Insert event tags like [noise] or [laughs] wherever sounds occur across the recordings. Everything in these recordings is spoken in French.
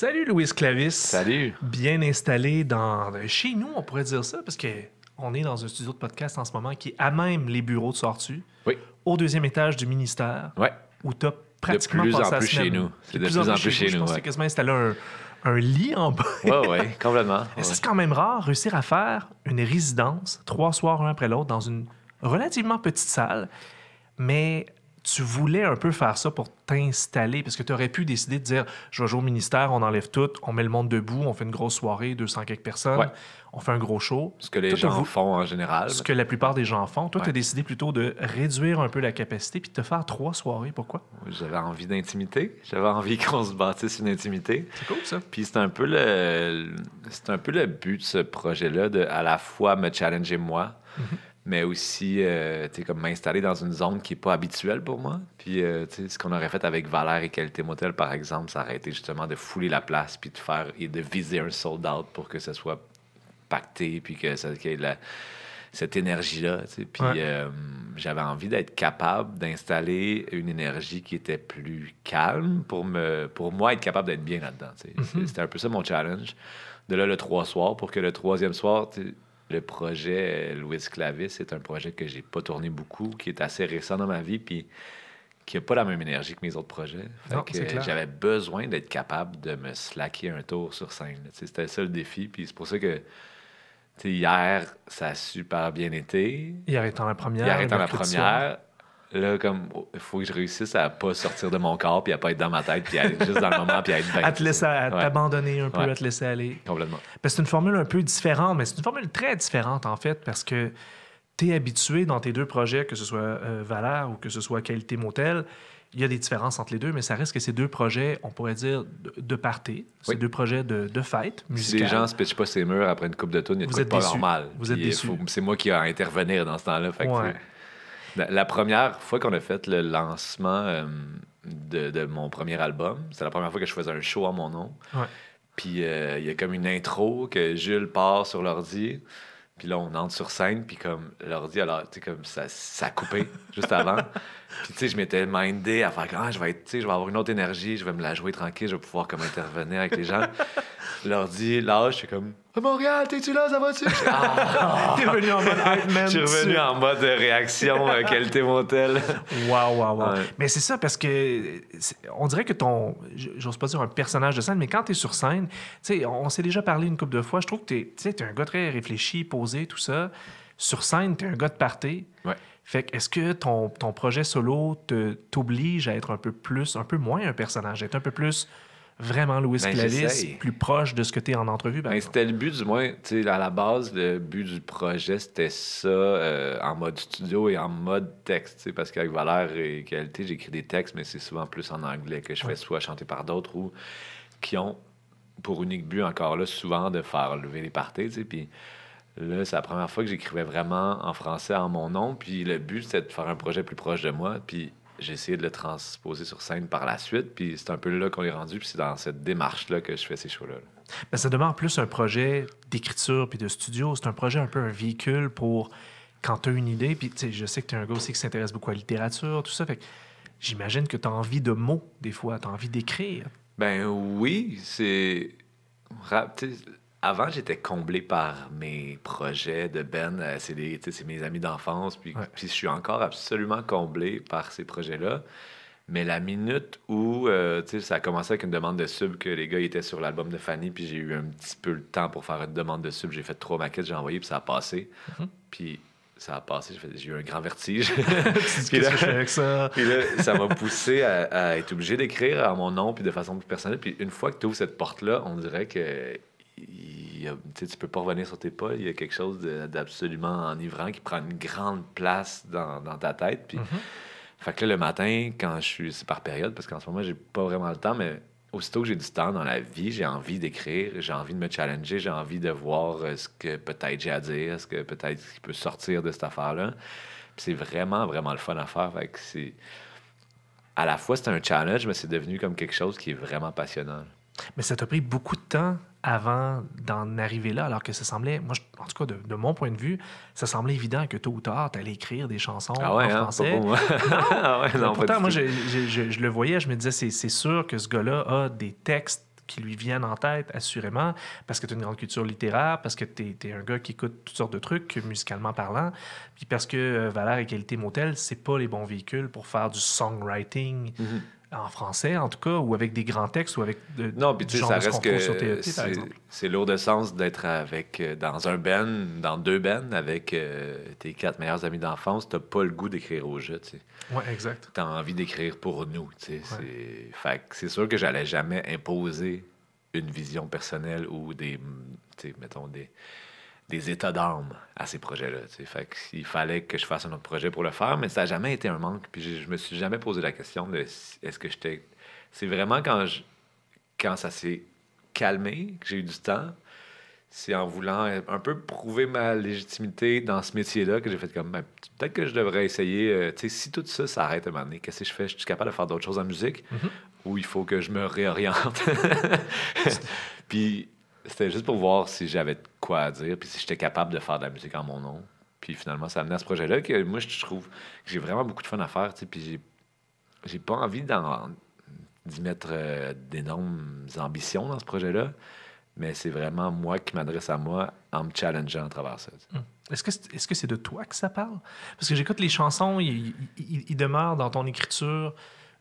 Salut Louis Clavis. Salut. Bien installé dans chez nous, on pourrait dire ça, parce que on est dans un studio de podcast en ce moment qui est à même les bureaux de Sortu, Oui. au deuxième étage du ministère, Ouais. où tu as pratiquement plus en passé plus chez nous. C'est de plus en plus chez nous, pense que ouais. quasiment installé un, un lit en bas. Ouais, ouais, complètement. [laughs] Ouais. c'est quand même rare, réussir à faire une résidence, trois soirs un après l'autre, dans une relativement petite salle. Mais tu voulais un peu faire ça pour t'installer, parce que tu aurais pu décider de dire je vais jouer au ministère, on enlève tout, on met le monde debout, on fait une grosse soirée, 200 quelques personnes, Ouais. on fait un gros show. Ce que les Toi, gens font en général. Ce que la plupart des gens font. Toi, tu as décidé plutôt de réduire un peu la capacité puis de te faire trois soirées. Pourquoi? J'avais envie d'intimité. J'avais envie [laughs] qu'on se bâtisse une intimité. C'est cool, ça. Puis c'est un peu le, c'est un peu le but de ce projet-là, de à la fois me challenger moi, Mhm. Mais aussi, euh, tu sais, comme m'installer dans une zone qui est pas habituelle pour moi. Puis, euh, tu sais, ce qu'on aurait fait avec Valère et Qualité Motel, par exemple, ça aurait été justement de fouler la place, puis de faire et de viser un sold out pour que ce soit pacté, puis que ça, qu'il y ait la- cette énergie-là. Puis Ouais. euh, j'avais envie d'être capable d'installer une énergie qui était plus calme pour, me, pour moi être capable d'être bien là-dedans. Mhm. C'était un peu ça mon challenge. De là, le trois soirs, pour que le troisième soir, le projet Louis Clavis, c'est un projet que j'ai pas tourné beaucoup, qui est assez récent dans ma vie, puis qui n'a pas la même énergie que mes autres projets. J'avais besoin d'être capable de me slacker un tour sur scène. C'était ça le défi. Puis c'est pour ça que hier, ça a super bien été. Hier étant la première. Hier étant la première, là, comme il faut que je réussisse à pas sortir de mon corps, puis à pas être dans ma tête, puis à être juste dans le moment, puis à être bien. [laughs] À te laisser, à Ouais, t'abandonner un peu, Ouais. à te laisser aller. Complètement. C'est une formule un peu différente, mais c'est une formule très différente, en fait, parce que tu es habitué dans tes deux projets, que ce soit euh, Valère ou que ce soit Qualité Motel, il y a des différences entre les deux, mais ça reste que ces deux projets, on pourrait dire, de, de party. Oui. deux projets de, de fête Si les gens se pitchent pas ses murs après une coupe de tonne, il y a de pas normal. Vous êtes déçus. C'est moi qui ai à intervenir dans ce temps-là. Fait Ouais. La, la première fois qu'on a fait le lancement euh, de, de mon premier album, c'est la première fois que je faisais un show en mon nom. Ouais. Puis euh, il y a comme une intro que Jules part sur l'ordi. Puis là, on entre sur scène, puis comme l'ordi, alors, tu sais, comme ça, ça a coupé [laughs] juste avant. Puis, tu sais, je m'étais mindé à faire, ah, je vais être, tu sais, je vais avoir une autre énergie, je vais me la jouer tranquille, je vais pouvoir comme intervenir avec les gens. [laughs] L'ordi, là, je suis comme, à Montréal, t'es-tu là, ça va-tu? [laughs] Ah! [laughs] T'es revenu en mode man. Je suis revenu en mode réaction, euh, qualité motel. Wow, wow, wow. Ouais. Mais c'est ça parce que on dirait que ton, j'ose pas dire un personnage de scène, mais quand tu es sur scène, tu sais, on s'est déjà parlé une couple de fois, je trouve que tu es, un gars très réfléchi, posé, tout ça. Sur scène, tu es un gars de party. Ouais. Fait que est-ce que ton, ton projet solo te, t'oblige à être un peu plus, un peu moins un personnage, être un peu plus vraiment Louis Ben, Clavis, plus proche de ce que tu es en entrevue? Ben, c'était le but, du moins, tu sais, à la base, le but du projet, c'était ça, euh, en mode studio et en mode texte, tu sais, parce qu'avec Valère et Qualité, j'écris des textes, mais c'est souvent plus en anglais que je Ouais. fais soit chanter par d'autres ou qui ont pour unique but, encore là, souvent de faire lever les parties, tu sais, puis là, c'est la première fois que j'écrivais vraiment en français en mon nom, puis le but, c'était de faire un projet plus proche de moi, puis j'ai essayé de le transposer sur scène par la suite, puis c'est un peu là qu'on est rendu, puis c'est dans cette démarche-là que je fais ces shows-là. là. Ben, ça demeure plus un projet d'écriture puis de studio. C'est un projet un peu un véhicule pour quand tu as une idée. Puis, je sais que tu es un gars aussi qui s'intéresse beaucoup à la littérature, tout ça. Fait que j'imagine que tu as envie de mots, des fois. Tu as envie d'écrire. Ben oui, c'est. Avant, j'étais comblé par mes projets de Ben. euh, C'est mes amis d'enfance. Puis, Ouais. puis je suis encore absolument comblé par ces projets-là. Mais la minute où euh, ça a commencé avec une demande de sub, que les gars étaient sur l'album de Fanny, puis j'ai eu un petit peu le temps pour faire une demande de sub. J'ai fait trois maquettes, j'ai envoyé, puis ça a passé. Mhm. Puis ça a passé, j'ai eu un grand vertige. [laughs] Puis là- que je fais avec ça? Puis là, ça m'a poussé à, à être obligé d'écrire à mon nom puis de façon plus personnelle. Puis une fois que tu ouvres cette porte-là, on dirait que il a- tu tu peux pas revenir sur tes pas. Il y a quelque chose d'absolument enivrant qui prend une grande place dans, dans ta tête. Puis, Mhm. fait que là, le matin, quand je suis... C'est par période, parce qu'en ce moment, j'ai pas vraiment le temps, mais aussitôt que j'ai du temps dans la vie, j'ai envie d'écrire, j'ai envie de me challenger, j'ai envie de voir euh, ce que peut-être j'ai à dire, ce que peut-être qui peut sortir de cette affaire-là. C'est vraiment, vraiment le fun à faire. Fait que c'est... À la fois, c'est un challenge, mais c'est devenu comme quelque chose qui est vraiment passionnant. Mais ça t'a pris beaucoup de temps avant d'en arriver là, alors que ça semblait, moi, je- en tout cas, de, de mon point de vue, ça semblait évident que tôt ou tard, tu allais écrire des chansons Ah ouais, en hein? français. Pas [laughs] ah ouais, non, pourtant, moi, je, je- je- je le voyais, je me disais, c'est c'est sûr que ce gars-là a des textes qui lui viennent en tête, assurément, parce que tu as une grande culture littéraire, parce que tu es, un gars qui écoute toutes sortes de trucs, musicalement parlant, puis parce que euh, Valère et Qualité Motel, c'est pas les bons véhicules pour faire du songwriting. Mhm en français, en tout cas, ou avec des grands textes, ou avec de, non, puis tu sais, ça reste que c'est lourd de sens d'être avec euh, dans un ben, dans deux bennes, avec euh, tes quatre meilleurs amis d'enfance. T'as pas le goût d'écrire au jeu, tu sais. Ouais, exact. T'as envie d'écrire pour nous, tu sais. Fait c'est sûr que j'allais jamais imposer une vision personnelle ou des, tu sais, mettons des des états d'âme à ces projets-là. Fait il fallait que je fasse un autre projet pour le faire, mais ça n'a jamais été un manque. Puis je, me suis jamais posé la question de est-ce que j'étais. C'est vraiment quand, je, quand ça s'est calmé, que j'ai eu du temps, c'est en voulant un peu prouver ma légitimité dans ce métier-là que j'ai fait comme ben, peut-être que je devrais essayer. Euh, si tout ça s'arrête à un moment donné, qu'est-ce que je fais? Je suis capable de faire d'autres choses en musique mm-hmm. ou il faut que je me réoriente? [laughs] [laughs] Puis c'était juste pour voir si j'avais quoi à dire, puis si j'étais capable de faire de la musique en mon nom. Puis finalement, ça a amené à ce projet-là que moi, je trouve que j'ai vraiment beaucoup de fun à faire, tu puis j'ai, j'ai pas envie d'y mettre euh, d'énormes ambitions dans ce projet-là, mais c'est vraiment moi qui m'adresse à moi en me challengeant à travers ça. Hum. Est-ce que, c'est, est-ce que c'est de toi que ça parle? Parce que j'écoute les chansons, ils il, demeurent dans ton écriture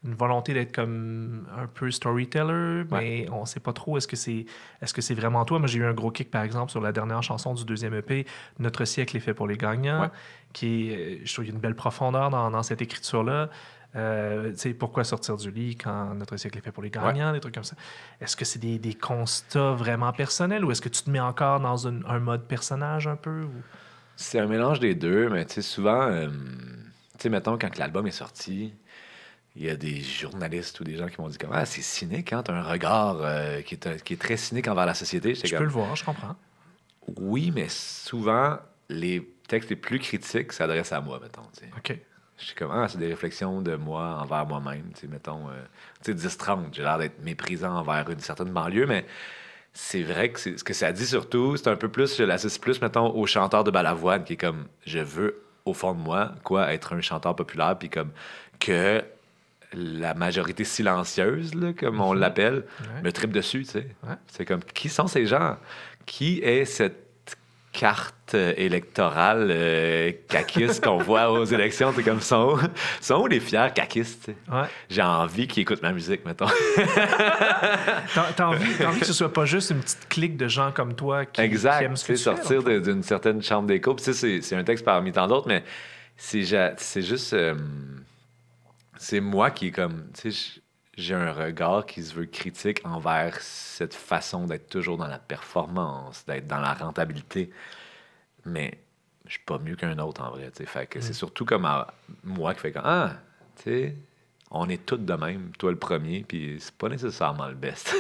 une volonté d'être comme un peu storyteller, mais on sait pas trop est-ce que c'est est-ce que c'est vraiment toi? Moi, j'ai eu un gros kick, par exemple, sur la dernière chanson du deuxième EP, Notre siècle est fait pour les gagnants, qui est, je trouve qu'il y a une belle profondeur dans, dans cette écriture-là. Euh, pourquoi sortir du lit quand notre siècle est fait pour les gagnants, des trucs comme ça? Est-ce que c'est des, des, constats vraiment personnels ou est-ce que tu te mets encore dans un mode personnage un peu? Ou... C'est un mélange des deux, mais tu sais, souvent, euh, tu sais, mettons, quand l'album est sorti, il y a des journalistes ou des gens qui m'ont dit comme, ah, c'est cynique, hein, tu as un regard euh, qui, est, qui, est, très cynique envers la société. Je peux le voir, je comprends. Oui, mais souvent, les textes les plus critiques s'adressent à moi, mettons. OK. Je suis comme, ah, c'est des réflexions de moi envers moi-même. Mettons, euh, tu sais, 10-30, j'ai l'air d'être méprisant envers une certaine banlieue, mais c'est vrai que ce que ça dit surtout, c'est un peu plus, je l'associe plus, mettons, au chanteur de Balavoine, qui est comme, je veux, au fond de moi, quoi, être un chanteur populaire, puis comme, que la majorité silencieuse, comme on mhm. l'appelle, me tripe dessus. Tu sais. C'est comme, qui sont ces gens? Qui est cette carte électorale euh, qu'on [laughs] voit aux élections? C'est comme, sont, sont les fiers caquistes? J'ai envie qu'ils écoutent ma musique, mettons. [laughs] t'as, envie, envie, que ce soit pas juste une petite clique de gens comme toi qui, exact, aiment ce sortir d'une certaine chambre d'écho. c'est, un texte parmi tant d'autres, mais c'est, juste... Euh, c'est moi qui est comme, tu sais, j'ai un regard qui se veut critique envers cette façon d'être toujours dans la performance, d'être dans la rentabilité. Mais je suis pas mieux qu'un autre en vrai, tu sais. Fait que c'est mm. surtout comme moi qui fais comme, ah, tu sais, on est tous de même, toi le premier, puis c'est pas nécessairement le best.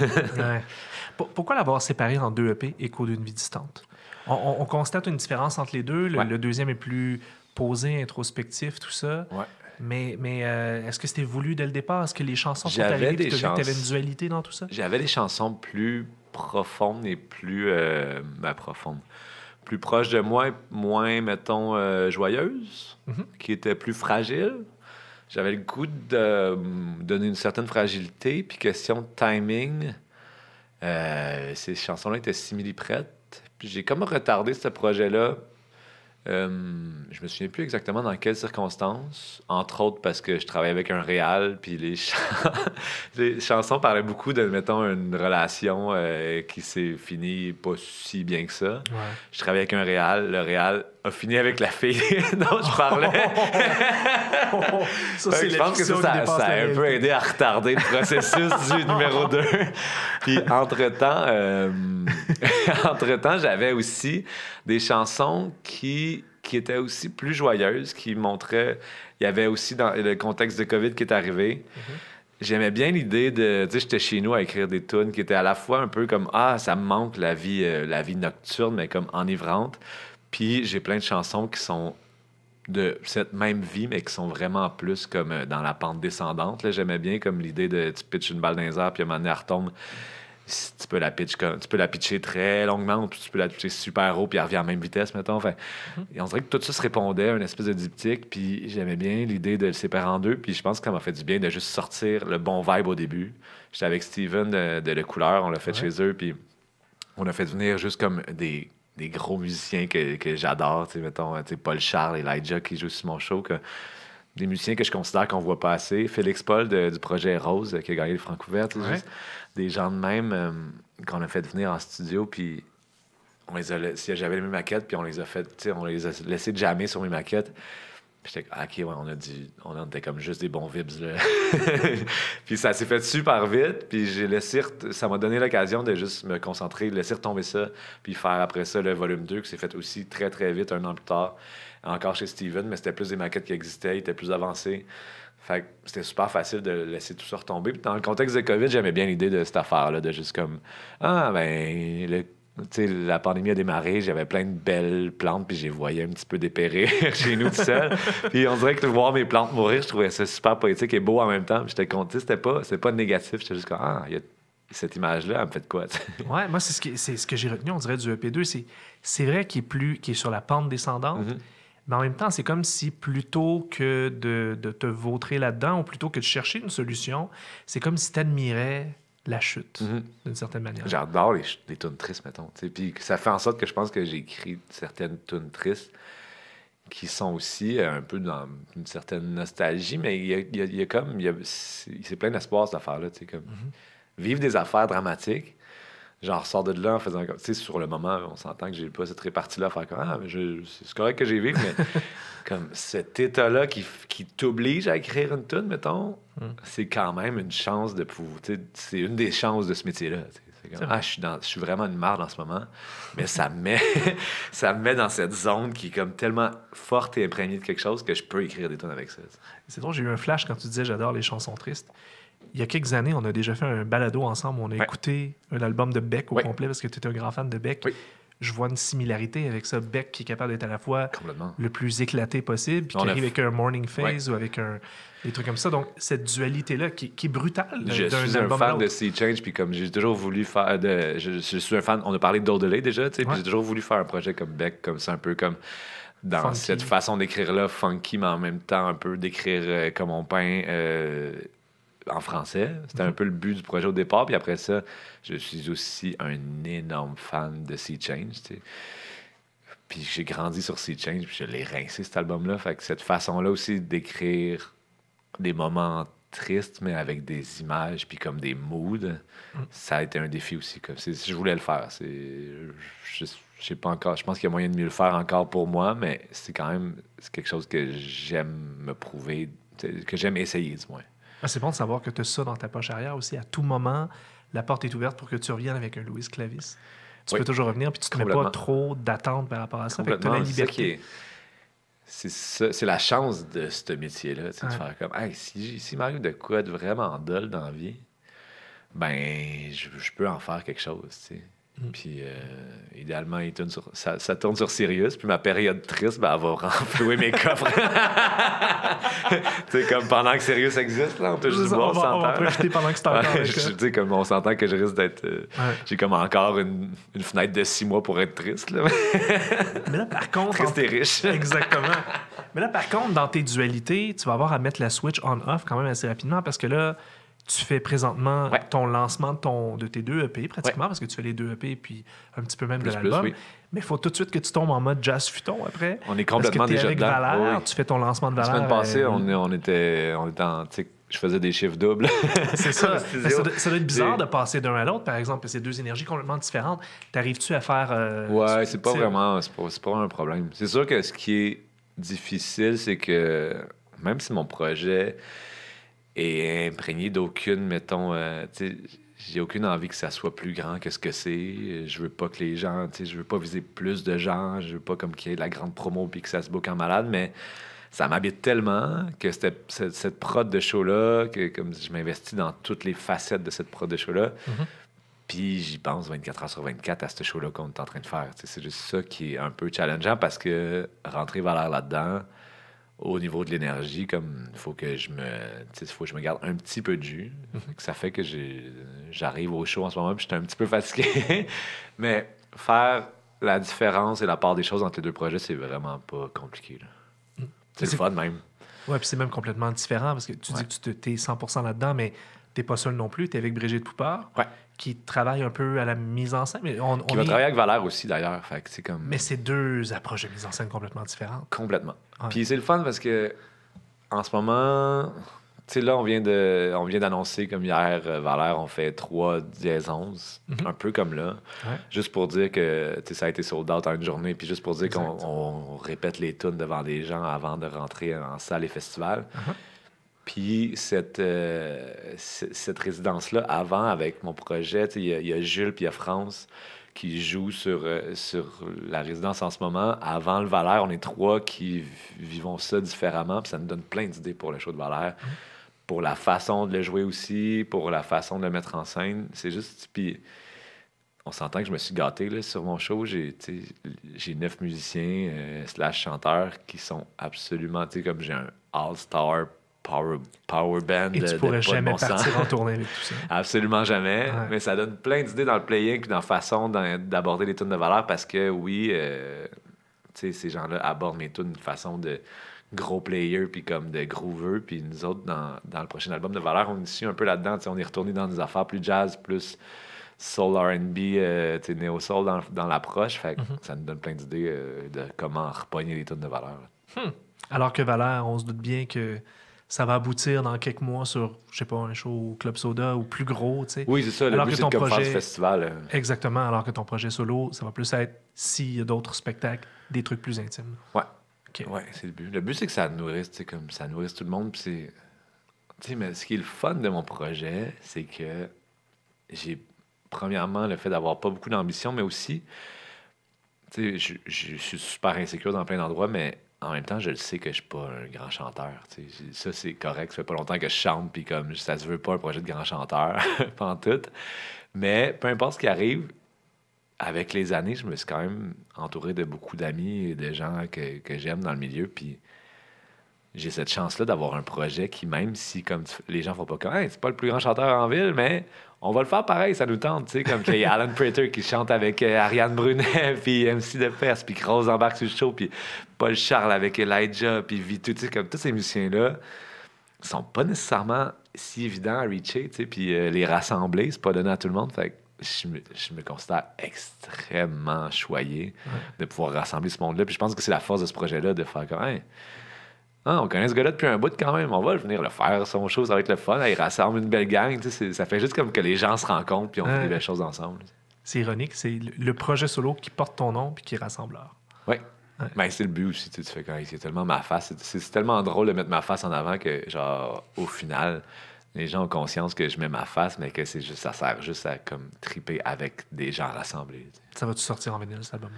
[laughs] Pourquoi l'avoir séparé en deux EP, Écho d'une vie distante? On, constate une différence entre les deux. Le, le, deuxième est plus posé, introspectif, tout ça. Ouais. Mais, mais euh, est-ce que c'était voulu dès le départ? Est-ce que les chansons sont arrivées et tu avais une dualité dans tout ça? J'avais des chansons plus profondes et plus... Euh, ben, profondes. Plus proches de moi, moins, mettons, euh, joyeuses, mm-hmm. qui étaient plus fragiles. J'avais le goût de donner une certaine fragilité. Puis question de timing, ces chansons-là étaient simili-prêtes. Puis j'ai comme retardé ce projet-là euh, je me souviens plus exactement dans quelles circonstances, entre autres parce que je travaillais avec un réal, puis les, [laughs] les chansons parlaient beaucoup de, mettons, une relation euh, qui s'est finie pas si bien que ça. Je travaillais avec un réal, le réal a fini avec la fille [laughs] dont je parlais. je pense que ça, a un peu aidé à retarder le processus du numéro 2. [laughs] Puis entre-temps, euh, [laughs] entre-temps, j'avais aussi des chansons qui, qui étaient aussi plus joyeuses, qui montraient... Il y avait aussi dans le contexte de COVID qui est arrivé. Mm-hmm. J'aimais bien l'idée de, tu sais, j'étais chez nous à écrire des tunes qui étaient à la fois un peu comme ah ça me manque la vie, euh, la vie nocturne, mais comme enivrante. Puis j'ai plein de chansons qui sont de cette même vie, mais qui sont vraiment plus comme euh, dans la pente descendante. J'aimais bien comme l'idée de tu pitches une balle dans les airs, puis à un moment donné, elle retombe. Si tu peux la pitch tu peux la pitcher très longuement, puis tu peux la pitcher super haut, puis elle revient à la même vitesse, mettons. Enfin, et on dirait que tout ça se répondait à une espèce de diptyque, puis j'aimais bien l'idée de le séparer en deux, puis je pense que ça m'a fait du bien de juste sortir le bon vibe au début. J'étais avec Steven de, de Le Couleur, on l'a fait Ouais. chez eux, puis on a fait venir juste comme des, des gros musiciens que, que j'adore, tu sais, mettons, tu sais, Paul Charles et Elijah qui jouent sur mon show, que, des musiciens que je considère qu'on voit pas assez. Félix Paul de- du projet Rose, qui a gagné le Francouvert, Ouais. des gens de même euh, qu'on a fait venir en studio, puis on les a, j'avais les mêmes maquettes, puis on les a fait, on les a laissés jammer sur mes maquettes. Puis j'étais ah, ok, ouais, on a dit, on était comme juste des bons vibes, là. [laughs] puis ça s'est fait super vite, puis j'ai laissé, ça m'a donné l'occasion de juste me concentrer, laisser retomber ça, puis faire après ça le volume 2, qui s'est fait aussi très, très vite, un an plus tard, encore chez Steven, mais c'était plus des maquettes qui existaient, il était plus avancé. Fait que c'était super facile de laisser tout ça retomber. Puis dans le contexte de COVID, j'aimais bien l'idée de cette affaire-là, de juste comme, ah, ben, le- tu sais, la pandémie a démarré, j'avais plein de belles plantes, puis les voyais un petit peu dépérir [laughs] chez nous tout seul. puis on dirait que de voir mes plantes mourir, je trouvais ça super poétique et beau en même temps. J'étais content, c'était pas, c'était pas négatif, j'étais juste comme, ah, il y a cette image-là, elle me fait de quoi. [laughs] Ouais, moi, c'est ce, c'est ce que j'ai retenu, on dirait, du EP2. C'est, c'est vrai qu'il est, plus, qu'il est sur la pente descendante, Mhm. Mais en même temps, c'est comme si plutôt que de, de te vautrer là-dedans ou plutôt que de chercher une solution, c'est comme si tu admirais la chute, Mhm. d'une certaine manière. J'adore les, les tunes tristes, mettons. Puis ça fait en sorte que je pense que j'ai écrit certaines tunes tristes qui sont aussi euh, un peu dans une certaine nostalgie, mais il y a, il y a- il y a comme. il y a- C'est plein d'espoir, cette affaire-là. Comme, Vivre des affaires dramatiques, j'en ressors de là en faisant comme. Tu sais, sur le moment, on s'entend que j'ai pas cette répartie-là à faire comme. Ah, mais je- c'est correct que j'ai vécu, mais [laughs] comme cet état-là qui, t'oblige à écrire une tune, mettons, Mm. c'est quand même une chance de pouvoir. tu sais, C'est une des chances de ce métier-là. comme, ah, je suis, dans, je suis vraiment une marde en ce moment, mais ça me, met, [laughs] ça me met dans cette zone qui est comme tellement forte et imprégnée de quelque chose que je peux écrire des tonnes avec ça. C'est drôle, j'ai eu un flash quand tu disais j'adore les chansons tristes. Il y a quelques années, on a déjà fait un balado ensemble. On a Ouais. écouté un album de Beck au Ouais. complet parce que tu es un grand fan de Beck. Oui. Je vois une similarité avec ça. Beck qui est capable d'être à la fois le plus éclaté possible, puis On qui arrive f- avec un morning phase ou avec un, des trucs comme ça. Donc, cette dualité-là qui, qui est brutale Je suis un fan de. Sea Change, puis comme j'ai toujours voulu faire de. Je, je suis un fan. On a parlé d'Odelay déjà, tu sais, puis j'ai toujours voulu faire un projet comme Beck, comme ça, un peu comme dans Funky. cette façon d'écrire-là, funky, mais en même temps un peu d'écrire euh, comme on peint euh, en français. C'était Mhm. un peu le but du projet au départ, puis après ça, je suis aussi un énorme fan de Sea Change. Puis j'ai grandi sur Sea Change, puis je l'ai rincé cet album-là. Fait que cette façon-là aussi d'écrire des moments tristes, mais avec des images, puis comme des moods, ça a été un défi aussi. Comme, je voulais le faire. Je, sais pas encore. Je pense qu'il y a moyen de mieux le faire encore pour moi, mais c'est quand même quelque chose que j'aime me prouver, que j'aime essayer, du moins. Ah, c'est bon de savoir que tu as ça dans ta poche arrière aussi. À tout moment, la porte est ouverte pour que tu reviennes avec un Louis Clavis. Tu Oui. peux toujours revenir, puis tu ne mets pas trop d'attentes par rapport à ça. Tu la C'est liberté. est- C'est c'est la chance de ce métier-là, sais, de faire comme, hey, si, si m'arrive de quoi de vraiment dole dans la vie, ben, je, je peux en faire quelque chose, tu sais. Mm. Puis, euh, idéalement, il tourne sur, ça, ça tourne sur Sirius, puis ma période triste, ben, elle va renflouer mes [laughs] coffres. tu sais, comme pendant que Sirius existe, là, on peut juste voir, on, va, on va profiter pendant que c'est encore Ouais, je- sais, comme on s'entend que je risque d'être. euh, Ouais. J'ai comme encore une, une fenêtre de six mois pour être triste, là. Mais là, par contre, triste et riche. Exactement. Mais là, par contre, dans tes dualités, tu vas avoir à mettre la switch on-off quand même assez rapidement parce que là, tu fais présentement Ouais. ton lancement de, ton, de tes deux EP pratiquement parce que tu fais les deux EP puis un petit peu même Plus, de l'album. oui. Mais il faut tout de suite que tu tombes en mode jazz futon après. On est Parce complètement que déjà avec dedans. Valère, Oui, oui. tu fais ton lancement de La Valère. semaine passée, euh, on, était, on était en. Je faisais des chiffres doubles. [laughs] C'est ça. [laughs] Studio. ça, doit, ça doit être bizarre Et- de passer d'un à l'autre, par exemple, parce que c'est deux énergies complètement différentes. T'arrives-tu à faire. euh, Ouais, c'est pas vraiment. C'est pas, c'est pas un problème. C'est sûr que ce qui est difficile, c'est que même si mon projet est imprégné d'aucune, mettons, euh, tu sais, j'ai aucune envie que ça soit plus grand que ce que c'est. Je veux pas que les gens, tu sais, je veux pas viser plus de gens. Je veux pas comme qu'il y ait de la grande promo puis que ça se book en malade, mais ça m'habite tellement que cette, cette, cette prod de show-là, que comme je m'investis dans toutes les facettes de cette prod de show-là, Mhm. puis j'y pense 24 heures sur 24 à ce show-là qu'on est en train de faire. C'est juste ça qui est un peu challengeant parce que rentrer Valère là-dedans, au niveau de l'énergie, comme il faut que je me faut que je me garde un petit peu de jus. Ça fait que j'arrive au show en ce moment puis j'étais un petit peu fatigué. [laughs] Mais faire la différence et la part des choses entre les deux projets, c'est vraiment pas compliqué. là. C'est le fun même. Ouais, puis c'est même complètement différent parce que tu Ouais. dis que tu te- t'es 100% là-dedans, mais t'es pas seul non plus. T'es avec Brigitte Poupard, Ouais. qui travaille un peu à la mise en scène. Mais, on, Qui on va est- travailler avec Valère aussi d'ailleurs. Fait que comme mais c'est deux approches de mise en scène complètement différentes. complètement. Ouais. Puis c'est le fun parce que en ce moment, tu sais là on vient de on vient d'annoncer comme hier euh, Valère on fait 3 dièse 11, Mhm. un peu comme là. Ouais. Juste pour dire que tu sais, ça a été sold out en une journée, puis juste pour dire qu'on répète les tunes devant des gens avant de rentrer en salle et festival. Uh-huh. Puis cette, euh, cette résidence-là, avant, avec mon projet, il y, a- il y a Jules puis il y a France qui jouent sur, euh, sur la résidence en ce moment. Avant le Valère, on est trois qui vivons ça différemment, puis ça nous donne plein d'idées pour le show de Valère. Pour la façon de le jouer aussi, pour la façon de le mettre en scène. C'est juste. Puis on s'entend que je me suis gâté là, sur mon show. J'ai neuf musiciens euh, slash chanteurs qui sont absolument, tu sais, comme j'ai un all-star power, power band. Et tu pourrais jamais bon sens. partir en tournée avec tout ça. [laughs] Absolument jamais. Ouais. Mais ça donne plein d'idées dans le playing puis dans la façon d'aborder les tunes de valeur parce que oui, euh, tu sais, ces gens-là abordent mes tunes d'une façon de gros player puis comme de grooveux. Puis nous autres, dans, dans le prochain album de valeur, on est issu un peu là-dedans. On est retourné dans des affaires plus jazz, plus soul RB, euh, tu sais, néo-soul dans, dans l'approche. Fait que ça nous donne plein d'idées euh, de comment repogner les tunes de valeur. Alors que Valère, on se doute bien que ça va aboutir dans quelques mois sur, je sais pas, un show au Club Soda ou plus gros, tu sais. Oui, c'est ça. Le Alors but, que ton projet- festival. euh. Exactement, alors que ton projet solo, ça va plus être, s'il y a d'autres spectacles, des trucs plus intimes. Ouais. OK. Ouais, c'est le but. Le but, c'est que ça nourrisse, tu sais, comme ça nourrisse tout le monde. Puis c'est. Tu sais, mais ce qui est le fun de mon projet, c'est que j'ai, premièrement, le fait d'avoir pas beaucoup d'ambition, mais aussi, tu sais, je suis super insécure dans plein d'endroits, mais en même temps, je le sais que je suis pas un grand chanteur. Ça, c'est correct. Ça fait pas longtemps que je chante, puis comme ça se veut pas un projet de grand chanteur, [laughs] pas en tout. Mais peu importe ce qui arrive, avec les années, je me suis quand même entouré de beaucoup d'amis et de gens que, j'aime dans le milieu. Puis j'ai cette chance-là d'avoir un projet qui, même si comme les gens font pas comme c'est pas le plus grand chanteur en ville, mais on va le faire pareil, ça nous tente. Tu sais, comme qu'il y a Alan Prater qui chante avec euh, Ariane Brunet, [laughs] puis MC de Perse, puis Rose embarque sur le show, puis Paul Charles avec Elijah, puis Vitu. Tu sais, comme tous ces musiciens-là sont pas nécessairement si évidents à reacher, tu sais, puis euh, les rassembler, c'est pas donné à tout le monde. Fait que je me, je me considère extrêmement choyé de pouvoir rassembler ce monde-là. Puis je pense que c'est la force de ce projet-là de faire comme, Hey, ah, on connaît ce gars-là depuis un bout quand même, on va venir le faire, son show, ça va être le fun. Il rassemble une belle gang, tu sais, c'est- ça fait juste comme que les gens se rencontrent puis on fait des belles choses ensemble. C'est ironique, c'est le, projet solo qui porte ton nom puis qui est rassembleur. Oui. Ouais. Ben, c'est le but aussi, tu fais quand c'est tellement ma face. C'est tellement drôle de mettre ma face en avant que, genre, au final, les gens ont conscience que je mets ma face, mais que c'est juste, ça sert juste à comme triper avec des gens rassemblés. tu sais. Ça va-tu sortir en vinyle, cet album?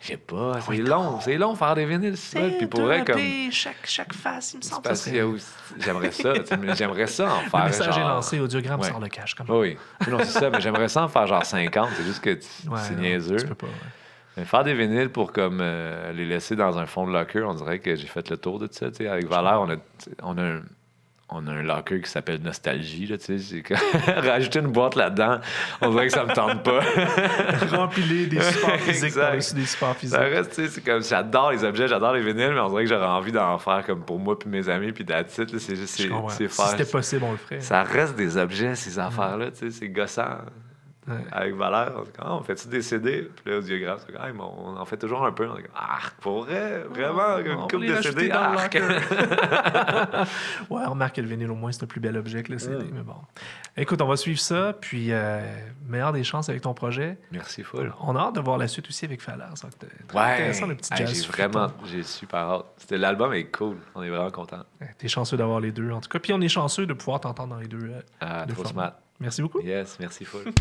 Je sais pas, c'est long, c'est long faire des vinyles, c'est ça. Puis pour deux vrai, comme. EP, chaque, chaque face, il me semble. parce aussi- J'aimerais ça, tu sais, mais j'aimerais ça en faire. Le message est genre- lancé, audiogramme Ouais. sort le cash. Comme... Oui, oui. Non, c'est ça, mais j'aimerais ça en faire genre 50. C'est juste que Ouais, c'est niaiseux. Tu peux pas, ouais. Mais faire des vinyles pour comme euh, les laisser dans un fond de locker, on dirait que j'ai fait le tour de ça. tu sais. Avec Valère, on a, on a un. On a un locker qui s'appelle Nostalgie. Là, tu sais. [laughs] Rajouté une boîte là-dedans. On dirait que ça me tente pas. [laughs] Remplis des supports physiques par-dessus des supports physiques. Ça reste, tu sais, c'est comme j'adore les objets, j'adore les vinyles, mais on dirait que j'aurais envie d'en faire comme pour moi puis mes amis, puis C'est juste, c'est, c'est Si faire. c'était possible, on le ferait. Ça reste des objets, ces affaires-là, tu sais, c'est gossant. Ouais. Avec Valère, on dit, Ah, on fait-tu des CD? Puis là, comme, Ah, mais on en fait toujours un peu. On dit, ah, pour vrai, vraiment, On une va coupe de CD. dans le. [laughs] Ouais, remarque que le vinyle, au moins, c'est un plus bel objet que le CD, Mm. mais bon. Écoute, on va suivre ça, puis euh, meilleure des chances avec ton projet. Merci, full. On a hâte de voir la suite aussi avec Faller. Ça va être très Ouais, intéressant, le petit Hey, j'ai vraiment, j'ai super hâte. L'album est cool, on est vraiment content. T'es chanceux d'avoir les deux, en tout cas. Puis on est chanceux de pouvoir t'entendre dans les deux. euh, Ah, trop smart. Merci beaucoup. Yes, merci full.